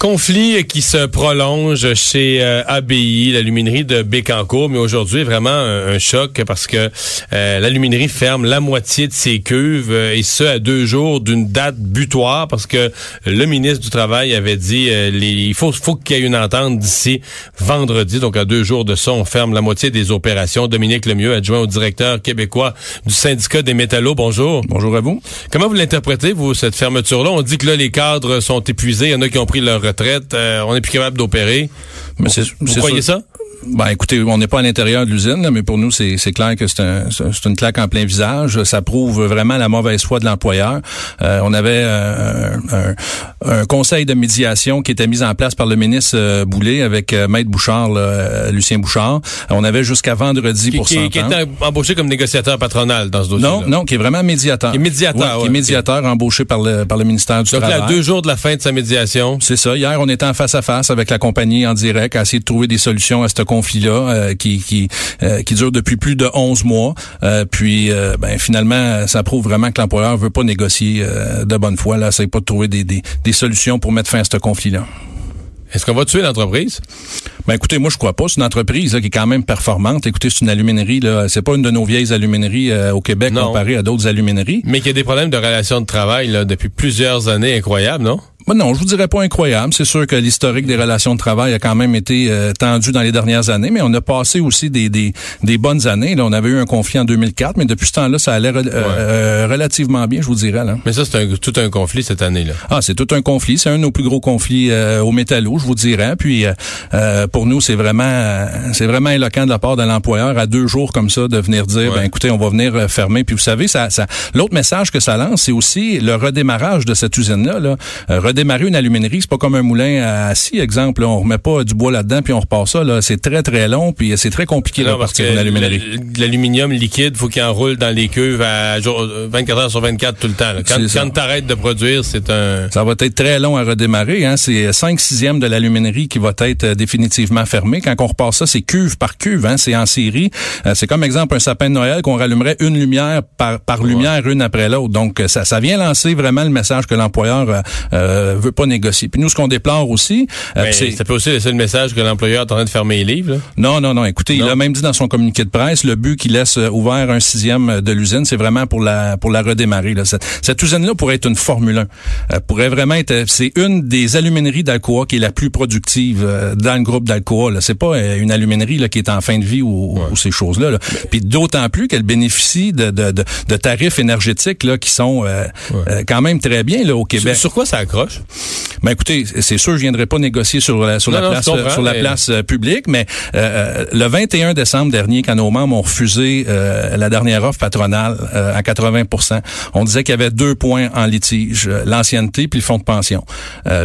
Conflit qui se prolonge chez euh, ABI, l'aluminerie de Bécancourt, mais aujourd'hui vraiment un, choc parce que euh, l'aluminerie ferme la moitié de ses cuves euh, et ce à deux jours d'une date butoir parce que le ministre du Travail avait dit il faut, faut qu'il y ait une entente d'ici vendredi, donc à deux jours de ça, on ferme la moitié des opérations. Dominique Lemieux, adjoint au directeur québécois du syndicat des métallos, bonjour. Bonjour à vous. Comment vous l'interprétez, vous, cette fermeture-là? On dit que là, les cadres sont épuisés, il y en a qui ont pris leur euh, on n'est plus capable d'opérer. Mais Vous croyez ça? Ben, écoutez, on n'est pas à l'intérieur de l'usine, mais pour nous, c'est, clair que c'est, un, c'est une claque en plein visage. Ça prouve vraiment la mauvaise foi de l'employeur. Euh, on avait euh, un, un, conseil de médiation qui était mis en place par le ministre euh, Boulay avec Maître Bouchard, Lucien Bouchard. On avait jusqu'à vendredi pour qui, qui était embauché comme négociateur patronal dans ce dossier. Non, non, qui est vraiment médiateur. Qui est médiateur, Qui est médiateur embauché par le par le ministère du Travail. Donc là, deux jours de la fin de sa médiation. C'est ça. Hier, on était en face à face avec la compagnie en direct à essayer de trouver des solutions à ce conflit-là euh, qui qui, euh, qui dure depuis plus de 11 mois. Euh, puis ben finalement, ça prouve vraiment que l'employeur veut pas négocier de bonne foi. Là, c'est pas de trouver des, des, des solutions pour mettre fin à ce conflit-là. Est-ce qu'on va tuer l'entreprise? Ben écoutez, moi je crois pas. C'est une entreprise qui est quand même performante. Écoutez, c'est une aluminerie là. C'est pas une de nos vieilles alumineries au Québec comparée à d'autres alumineries. Mais qu'il y a des problèmes de relations de travail là, depuis plusieurs années incroyables, non? Ben non, je vous dirais pas incroyable. C'est sûr que l'historique des relations de travail a quand même été euh, tendu dans les dernières années, mais on a passé aussi des, des, des, bonnes années. Là, on avait eu un conflit en 2004, mais depuis ce temps-là, ça allait euh, euh, relativement bien, je vous dirais. Là. Mais ça, c'est tout un conflit cette année-là. Ah, c'est tout un conflit. C'est un de nos plus gros conflits au métallo, je vous dirais. Puis pour nous, c'est vraiment c'est vraiment éloquent de la part de l'employeur à deux jours comme ça de venir dire, ben écoutez, on va venir fermer. Puis vous savez, ça, ça l'autre message que ça lance, c'est aussi le redémarrage de cette usine-là. Là redémarrer une aluminerie, c'est pas comme un moulin à scie, exemple. on remet pas du bois là-dedans puis on repart ça. Là, c'est très très long puis c'est très compliqué de partir une aluminerie. L'aluminium liquide, faut qu'il enroule dans les cuves à 24 heures sur 24 tout le temps. Quand, quand tu arrêtes de produire, c'est un. Ça va être très long à redémarrer. Hein. C'est 5 sixièmes de l'aluminerie qui va être euh, définitivement fermée. Quand on repart ça, c'est cuve par cuve. Hein. C'est en série. Euh, c'est comme exemple un sapin de Noël qu'on rallumerait une lumière par, par lumière une après l'autre. Donc ça, ça vient lancer vraiment le message que l'employeur euh, euh, veut pas négocier. Puis nous, ce qu'on déplore aussi, euh, c'est ça peut aussi laisser le message que l'employeur est en train de fermer les livres. Non, non, non. Écoutez, il a même dit dans son communiqué de presse, le but qu'il laisse euh, ouvert un sixième de l'usine, c'est vraiment pour la pour la redémarrer. Là. Cette, cette usine-là pourrait être une Formule 1. pourrait vraiment être. C'est une des alumineries d'Alcoa qui est la plus productive dans le groupe d'Alcoa. C'est pas une aluminerie là, qui est en fin de vie ou, ces choses-là. Là. Puis d'autant plus qu'elle bénéficie de, de, de, tarifs énergétiques là qui sont quand même très bien là au Québec. sur quoi ça accroche? Ben écoutez, c'est sûr, je viendrai pas négocier sur la sur la place sur la place euh, publique, mais euh, euh, le 21 décembre dernier, quand nos membres ont refusé la dernière offre patronale à 80 on disait qu'il y avait deux points en litige l'ancienneté puis le fonds de pension.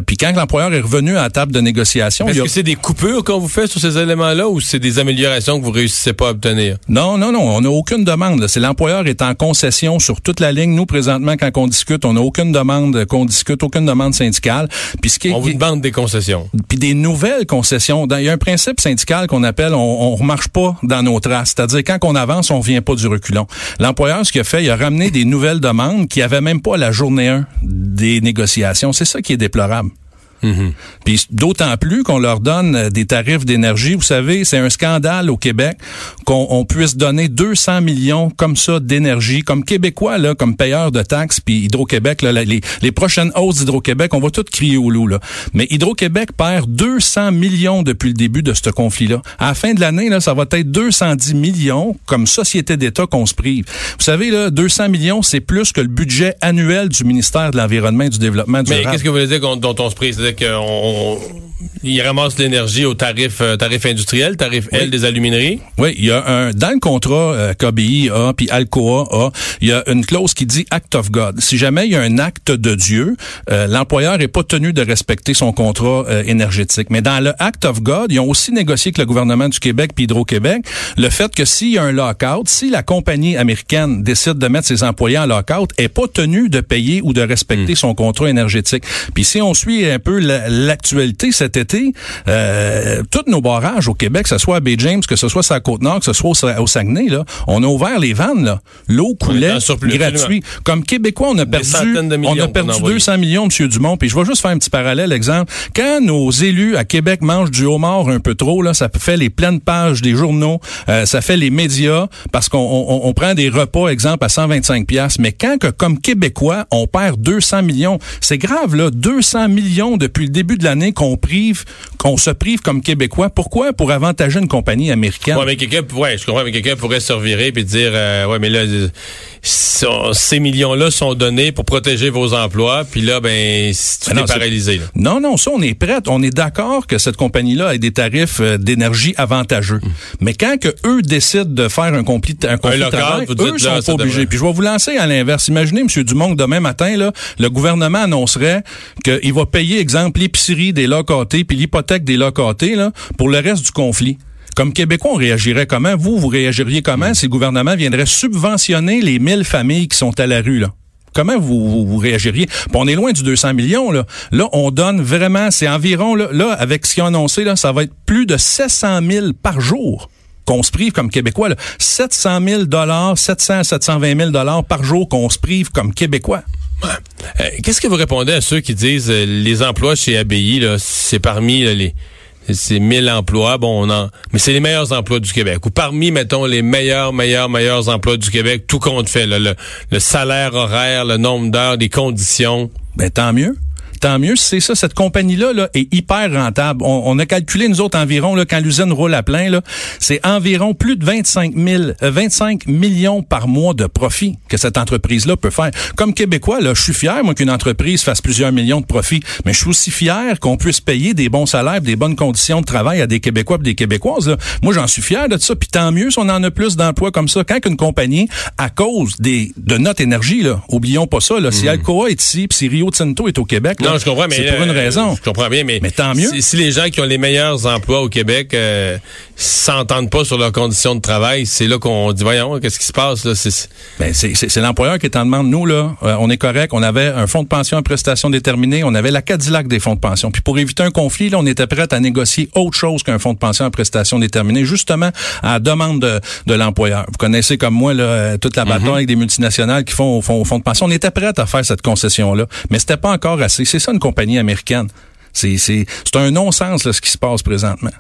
puis quand l'employeur est revenu à la table de négociation, est-ce que c'est des coupures qu'on vous fait sur ces éléments-là ou c'est des améliorations que vous réussissez pas à obtenir? Non, non, non, on n'a aucune demande. C'est l'employeur est en concession sur toute la ligne. Nous présentement, quand on discute, on n'a aucune demande qu'on discute, aucune demande syndicale. Puis ce qui on vous demande des concessions. Puis des nouvelles concessions. Il y a un principe syndical qu'on appelle on, on remarche pas dans nos traces. C'est-à-dire quand on avance, on vient pas du reculon. L'employeur, ce qu'il a fait, il a ramené des nouvelles demandes qui avaient même pas la journée 1 des négociations. C'est ça qui est déplorable. Mhm. Puis d'autant plus qu'on leur donne euh, des tarifs d'énergie. Vous savez, c'est un scandale au Québec qu'on puisse donner 200 millions comme ça d'énergie, comme Québécois, là, comme payeurs de taxes, puis Hydro-Québec, les, les prochaines hausses d'Hydro-Québec, on va tout crier au loup. Là. Mais Hydro-Québec perd 200 millions depuis le début de ce conflit-là. À la fin de l'année, là, ça va être 210 millions comme société d'État qu'on se prive. Vous savez, là, 200 millions, c'est plus que le budget annuel du ministère de l'Environnement et du Développement durable. Mais qu'est-ce que vous voulez dire dont on se prive? C'est-à-dire qu'on il ramasse l'énergie au tarif euh, tarif industriel, tarif L des alumineries. Oui, il y a un dans le contrat euh, KBI a puis Alcoa a, il y a une clause qui dit act of God. Si jamais il y a un acte de Dieu, euh, l'employeur est pas tenu de respecter son contrat euh, énergétique. Mais dans le act of God, ils ont aussi négocié avec le gouvernement du Québec puis Hydro-Québec le fait que s'il y a un lockout, si la compagnie américaine décide de mettre ses employés en lockout, est pas tenu de payer ou de respecter hmm. son contrat énergétique. Puis si on suit un peu l'actualité cet été, euh, tous nos barrages au Québec, que ce soit à Bay James, que ce soit sur la Côte-Nord, que ce soit au, Saguenay, là, on a ouvert les vannes. L'eau coulait gratuit. Comme Québécois, on a perdu, on a perdu 200 millions, M. Dumont. Puis je vais juste faire un petit parallèle, exemple. Quand nos élus à Québec mangent du homard un peu trop, là, ça fait les pleines pages des journaux, euh, ça fait les médias, parce qu'on on, prend des repas, exemple, à 125 pièces. Mais quand que, comme Québécois, on perd 200 millions, c'est grave, là, 200 millions depuis le début de l'année qu'on prive, qu'on se prive comme Québécois. Pourquoi? Pour avantager une compagnie américaine. Ouais, mais quelqu'un, ouais, je comprends, mais quelqu'un pourrait se revirer puis dire, euh, ouais, mais là, ces millions-là sont donnés pour protéger vos emplois, puis là, ben, tu ben es paralysé. Non, non, ça, on est prêt. On est d'accord que cette compagnie-là ait des tarifs euh, d'énergie avantageux. Mais quand que eux décident de faire un conflit, un conflit de travail, eux sont pas obligés. Puis je vais vous lancer à l'inverse. Imaginez, M. Dumont, que demain matin, là, le gouvernement annoncerait qu'il va payer, exemple, l'épicerie des locatés puis l'hypothèque des locatés là, pour le reste du conflit. Comme Québécois, on réagirait comment? Vous, vous réagiriez comment si le gouvernement viendrait subventionner les 1000 familles qui sont à la rue, là? Comment vous, réagiriez? on est loin du 200 millions, là. Là, on donne vraiment, c'est environ, là, avec ce qu'ils ont annoncé, là, ça va être plus de 700 000 par jour qu'on se prive comme Québécois. Là. 700 000 dollars, 700 720 000 dollars par jour qu'on se prive comme Québécois. Euh, qu'est-ce que vous répondez à ceux qui disent euh, les emplois chez ABI, c'est parmi les c'est 1000 emplois, bon, on en, mais c'est les meilleurs emplois du Québec. Ou parmi, mettons, les meilleurs, meilleurs, meilleurs emplois du Québec, tout compte fait, le, le salaire horaire, le nombre d'heures, les conditions. Ben tant mieux tant mieux. C'est ça, cette compagnie-là là, est hyper rentable. On, a calculé, nous autres, environ, là, quand l'usine roule à plein, là, c'est environ plus de 25 000, 25 millions par mois de profit que cette entreprise-là peut faire. Comme Québécois, là, je suis fier, moi, qu'une entreprise fasse plusieurs millions de profits, mais je suis aussi fier qu'on puisse payer des bons salaires, des bonnes conditions de travail à des Québécois et des Québécoises. Là. Moi, j'en suis fier de ça. Puis tant mieux si on en a plus d'emplois comme ça. Quand une compagnie, à cause des de notre énergie, là, oublions pas ça, là, si mm. Alcoa est ici, puis si Rio Tinto est au Québec, non, je comprends, mais c'est pour une euh, raison. Je comprends bien, mais, mais tant mieux. Si, les gens qui ont les meilleurs emplois au Québec euh, s'entendent pas sur leurs conditions de travail, c'est là qu'on dit voyons, qu'est-ce qui se passe là? C'est ben, l'employeur qui est en demande. Nous là, euh, on est correct. On avait un fonds de pension à prestation déterminée. On avait la Cadillac des fonds de pension. Puis pour éviter un conflit, là, on était prêt à négocier autre chose qu'un fonds de pension à prestation déterminée, justement à la demande de, de l'employeur. Vous connaissez comme moi là, toute la bataille mm-hmm. avec des multinationales qui font au fond, au fond de pension. On était prêt à faire cette concession là, mais c'était pas encore assez. C'est ça une compagnie américaine. C'est un non-sens ce qui se passe présentement.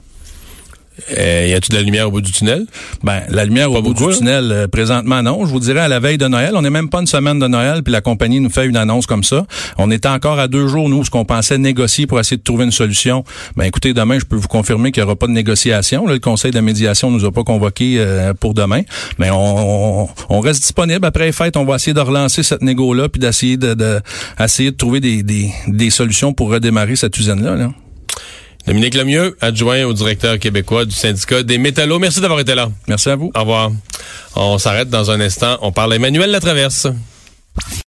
Euh, y a-tu de la lumière au bout du tunnel? Ben, la lumière au bout du tunnel, euh, présentement, non. Je vous dirais, à la veille de Noël, on n'est même pas une semaine de Noël, puis la compagnie nous fait une annonce comme ça. On était encore à deux jours, nous, ce qu'on pensait négocier pour essayer de trouver une solution. Ben, écoutez, demain, je peux vous confirmer qu'il n'y aura pas de négociation. le Conseil de médiation nous a pas convoqué euh, pour demain. Mais on, on, reste disponible. Après les fêtes, on va essayer de relancer cette négo-là, puis d'essayer de, de, essayer de trouver des, des, des solutions pour redémarrer cette usine-là. Là. Dominique Lemieux, adjoint au directeur québécois du syndicat des métallos. Merci d'avoir été là. Merci à vous. Au revoir. On s'arrête dans un instant. On parle à Emmanuel Latraverse.